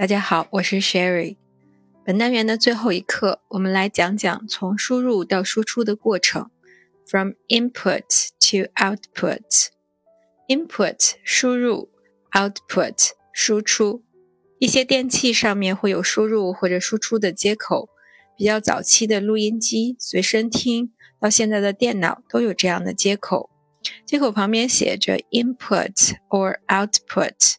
大家好，我是 Sherry。本单元的最后一课，我们来讲讲从输入到输出的过程，from input to output。input 输入，output 输出。一些电器上面会有输入或者输出的接口，比较早期的录音机、随身听，到现在的电脑都有这样的接口。接口旁边写着 input or output。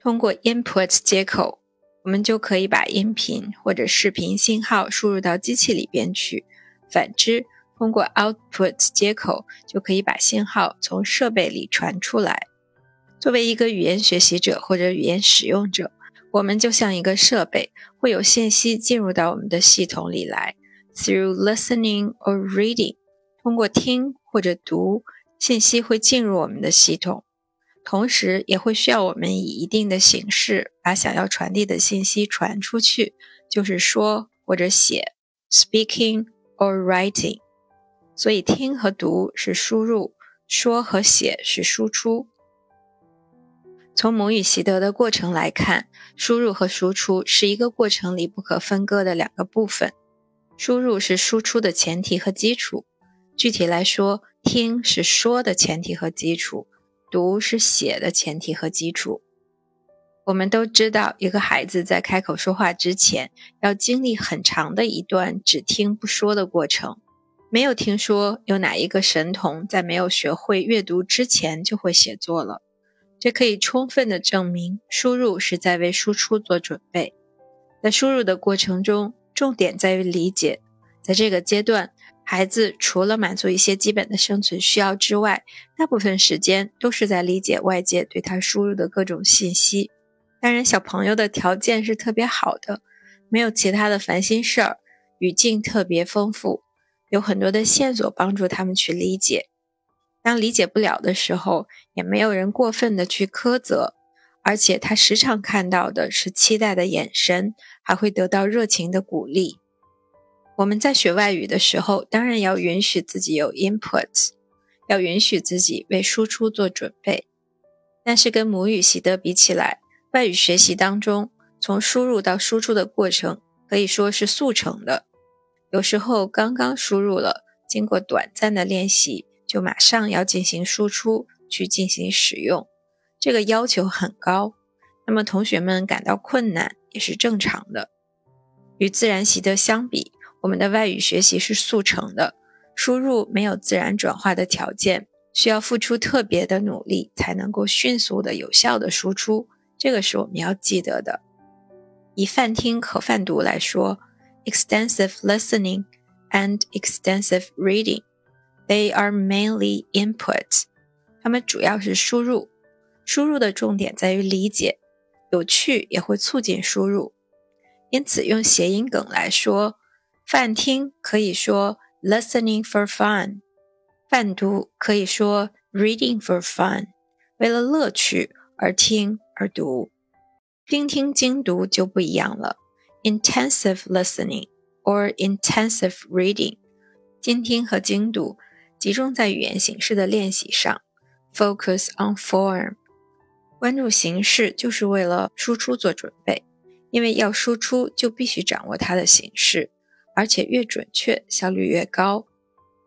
通过 input 接口。我们就可以把音频或者视频信号输入到机器里边去。反之，通过 output 接口就可以把信号从设备里传出来。作为一个语言学习者或者语言使用者，我们就像一个设备，会有信息进入到我们的系统里来。Through listening or reading，通过听或者读，信息会进入我们的系统。同时也会需要我们以一定的形式把想要传递的信息传出去，就是说或者写，speaking or writing。所以听和读是输入，说和写是输出。从母语习得的过程来看，输入和输出是一个过程里不可分割的两个部分。输入是输出的前提和基础。具体来说，听是说的前提和基础。读是写的前提和基础。我们都知道，一个孩子在开口说话之前，要经历很长的一段只听不说的过程。没有听说有哪一个神童在没有学会阅读之前就会写作了。这可以充分的证明，输入是在为输出做准备。在输入的过程中，重点在于理解。在这个阶段。孩子除了满足一些基本的生存需要之外，大部分时间都是在理解外界对他输入的各种信息。当然，小朋友的条件是特别好的，没有其他的烦心事儿，语境特别丰富，有很多的线索帮助他们去理解。当理解不了的时候，也没有人过分的去苛责，而且他时常看到的是期待的眼神，还会得到热情的鼓励。我们在学外语的时候，当然要允许自己有 input，要允许自己为输出做准备。但是跟母语习得比起来，外语学习当中从输入到输出的过程可以说是速成的。有时候刚刚输入了，经过短暂的练习，就马上要进行输出去进行使用，这个要求很高。那么同学们感到困难也是正常的。与自然习得相比，我们的外语学习是速成的，输入没有自然转化的条件，需要付出特别的努力才能够迅速的、有效的输出。这个是我们要记得的。以泛听和泛读来说，extensive listening and extensive reading，they are mainly input。它们主要是输入，输入的重点在于理解，有趣也会促进输入。因此，用谐音梗来说。泛听可以说 listening for fun，泛读可以说 reading for fun，为了乐趣而听而读。精听精读就不一样了，intensive listening or intensive reading，精听和精读集中在语言形式的练习上，focus on form，关注形式就是为了输出做准备，因为要输出就必须掌握它的形式。而且越准确，效率越高。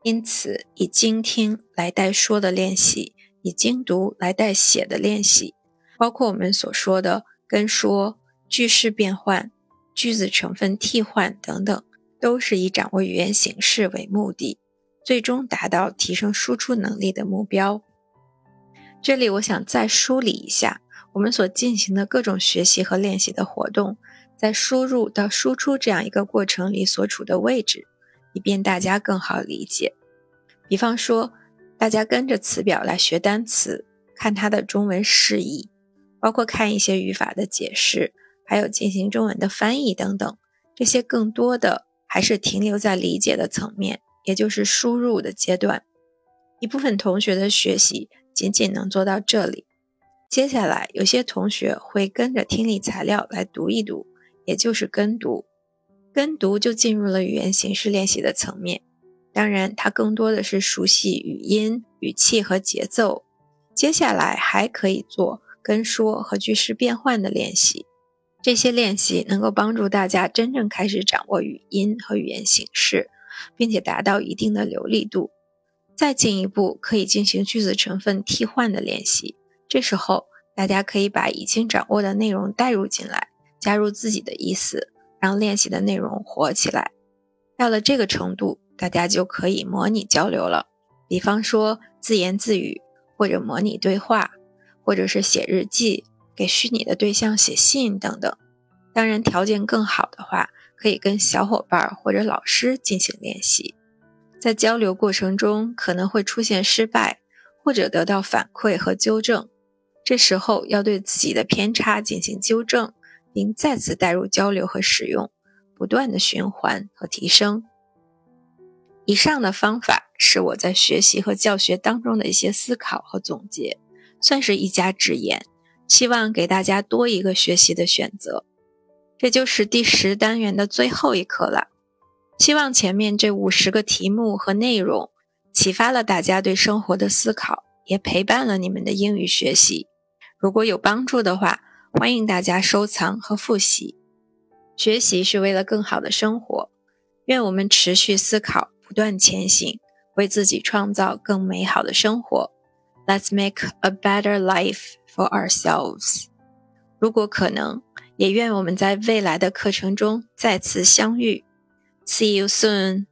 因此，以精听来代说的练习，以精读来代写的练习，包括我们所说的跟说、句式变换、句子成分替换等等，都是以掌握语言形式为目的，最终达到提升输出能力的目标。这里，我想再梳理一下我们所进行的各种学习和练习的活动。在输入到输出这样一个过程里所处的位置，以便大家更好理解。比方说，大家跟着词表来学单词，看它的中文释义，包括看一些语法的解释，还有进行中文的翻译等等。这些更多的还是停留在理解的层面，也就是输入的阶段。一部分同学的学习仅仅能做到这里。接下来，有些同学会跟着听力材料来读一读。也就是跟读，跟读就进入了语言形式练习的层面。当然，它更多的是熟悉语音、语气和节奏。接下来还可以做跟说和句式变换的练习。这些练习能够帮助大家真正开始掌握语音和语言形式，并且达到一定的流利度。再进一步，可以进行句子成分替换的练习。这时候，大家可以把已经掌握的内容带入进来，加入自己的意思，让练习的内容活起来。到了这个程度，大家就可以模拟交流了。比方说自言自语，或者模拟对话，或者是写日记。给虚拟的对象写信等等，当然条件更好的话，可以跟小伙伴或者老师进行练习。在交流过程中可能会出现失败，或者得到反馈和纠正，这时候要对自己的偏差进行纠正，并再次带入交流和使用，不断的循环和提升。以上的方法是我在学习和教学当中的一些思考和总结，算是一家之言。希望给大家多一个学习的选择，这就是第十单元的最后一课了。希望前面这五十个题目和内容启发了大家对生活的思考，也陪伴了你们的英语学习。如果有帮助的话，欢迎大家收藏和复习。学习是为了更好的生活，愿我们持续思考，不断前行，为自己创造更美好的生活。Let's make a better life for ourselves。如果可能，也愿我们在未来的课程中再次相遇。See you soon.